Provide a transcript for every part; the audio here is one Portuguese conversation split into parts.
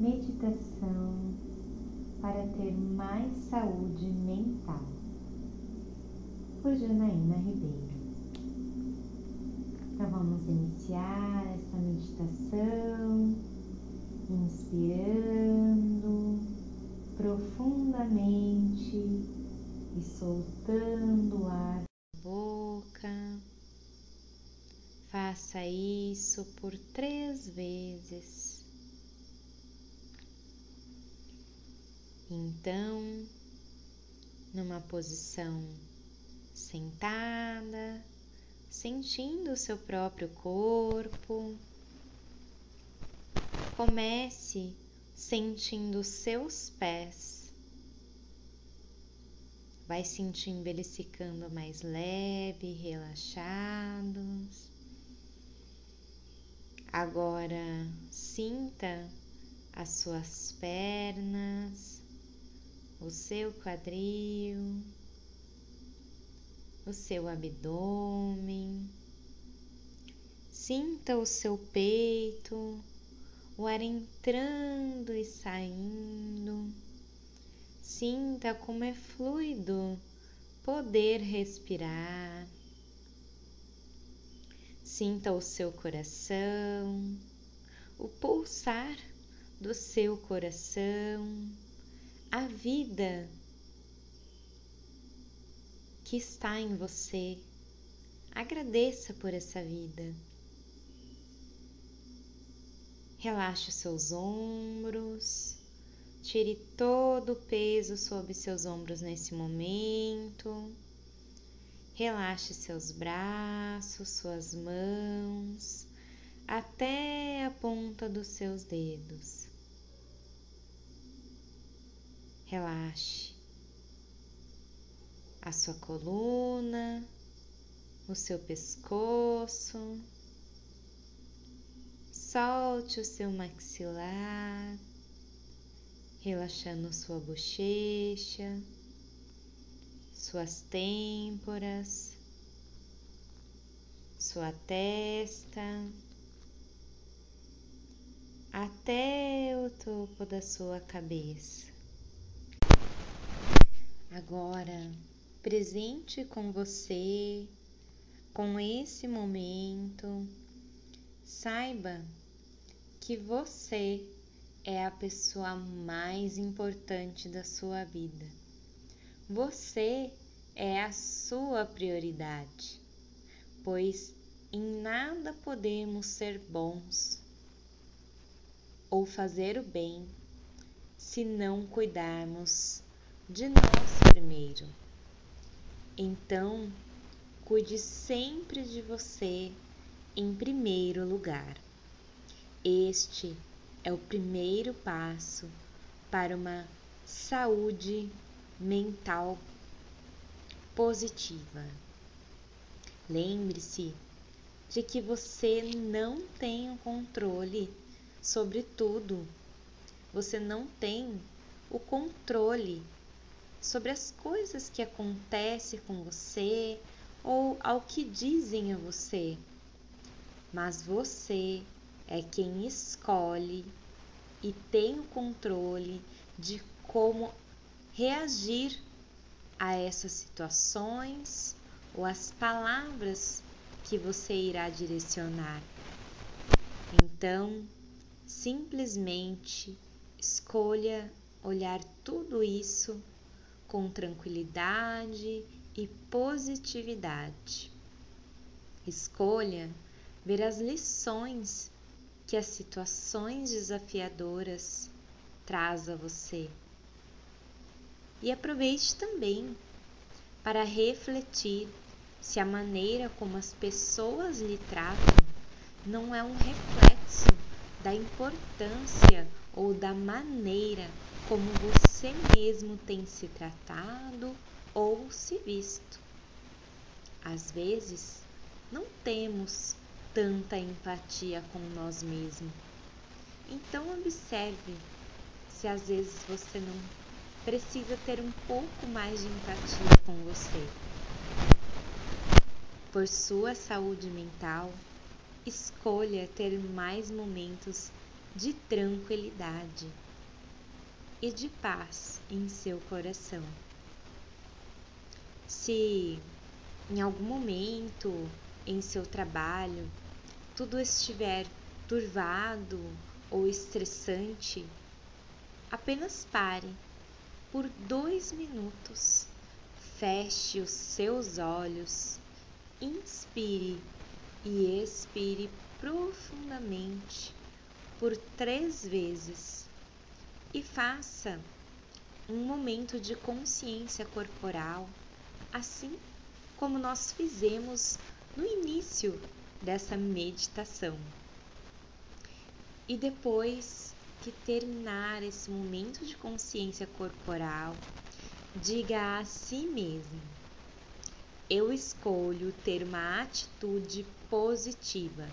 meditação para ter mais saúde mental, por Janaína Ribeiro. Então vamos iniciar essa meditação inspirando profundamente e soltando o ar da boca. Faça isso por três vezes. Então, numa posição sentada, sentindo o seu próprio corpo, comece sentindo seus pés. Vai sentindo eles ficando mais leve, relaxados. Agora sinta as suas pernas seu quadril, o seu abdômen. Sinta o seu peito, o ar entrando e saindo. Sinta como é fluido poder respirar. Sinta o seu coração, o pulsar do seu coração a vida que está em você. Agradeça por essa vida. Relaxe os seus ombros, tire todo o peso sob seus ombros nesse momento. Relaxe seus braços, suas mãos, até a ponta dos seus dedos. Relaxe a sua coluna, o seu pescoço. Solte o seu maxilar, relaxando sua bochecha, suas têmporas, sua testa, até o topo da sua cabeça. Agora, presente com você, com esse momento, saiba que você é a pessoa mais importante da sua vida. Você é a sua prioridade, pois em nada podemos ser bons ou fazer o bem se não cuidarmos de nós primeiro. Então, cuide sempre de você em primeiro lugar. Este é o primeiro passo para uma saúde mental positiva. Lembre-se de que você não tem o controle sobre tudo. Você não tem o controle sobre as coisas que acontecem com você ou ao que dizem a você. Mas você é quem escolhe e tem o controle de como reagir a essas situações ou as palavras que você irá direcionar. Então, simplesmente escolha olhar tudo isso com tranquilidade e positividade. Escolha ver as lições que as situações desafiadoras traz a você. E aproveite também para refletir se a maneira como as pessoas lhe tratam não é um reflexo da importância ou da maneira como você mesmo tem se tratado ou se visto. Às vezes, não temos tanta empatia com nós mesmos. Então, observe se às vezes você não precisa ter um pouco mais de empatia com você. Por sua saúde mental, escolha ter mais momentos de tranquilidade e de paz em seu coração. Se em algum momento em seu trabalho tudo estiver turvado ou estressante, apenas pare por dois minutos, feche os seus olhos, inspire e expire profundamente por três vezes e faça um momento de consciência corporal, assim como nós fizemos no início dessa meditação. E depois que terminar esse momento de consciência corporal, diga a si mesmo: Eu escolho ter uma atitude positiva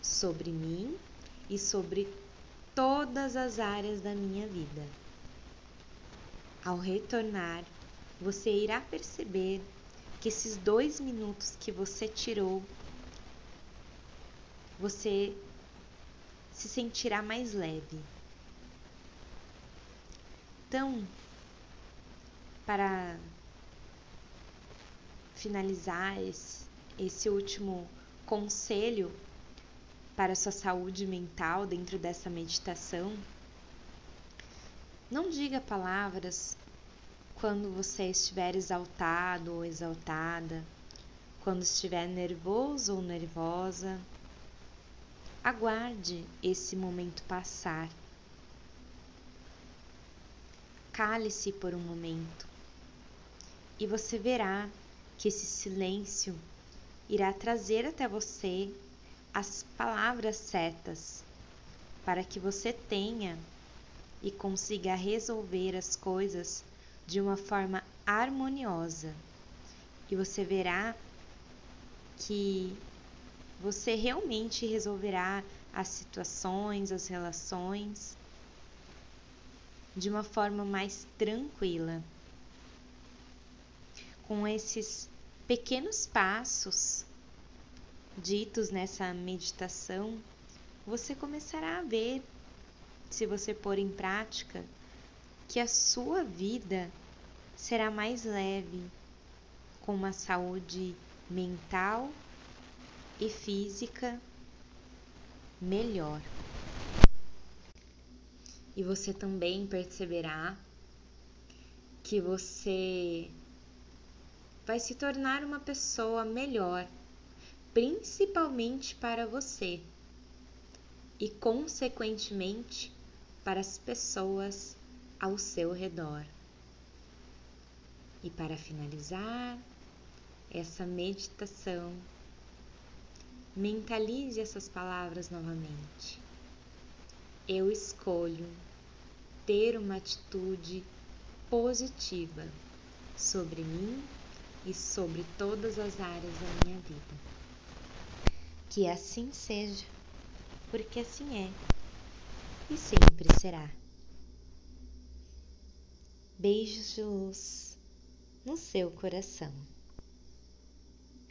sobre mim e sobre todas as áreas da minha vida. Ao retornar, você irá perceber que esses dois minutos que você tirou, você se sentirá mais leve. Então, para finalizar esse, esse último conselho para sua saúde mental dentro dessa meditação, não diga palavras quando você estiver exaltado ou exaltada, quando estiver nervoso ou nervosa. Aguarde esse momento passar. Cale-se por um momento e você verá que esse silêncio irá trazer até você as palavras certas para que você tenha e consiga resolver as coisas de uma forma harmoniosa. E você verá que você realmente resolverá as situações, as relações de uma forma mais tranquila. Com esses pequenos passos ditos nessa meditação, você começará a ver, se você pôr em prática, que a sua vida será mais leve, com uma saúde mental e física melhor. E você também perceberá que você vai se tornar uma pessoa melhor principalmente para você e, consequentemente, para as pessoas ao seu redor. E para finalizar essa meditação, mentalize essas palavras novamente. Eu escolho ter uma atitude positiva sobre mim e sobre todas as áreas da minha vida. Que assim seja, porque assim é e sempre será. Beijos de luz no seu coração.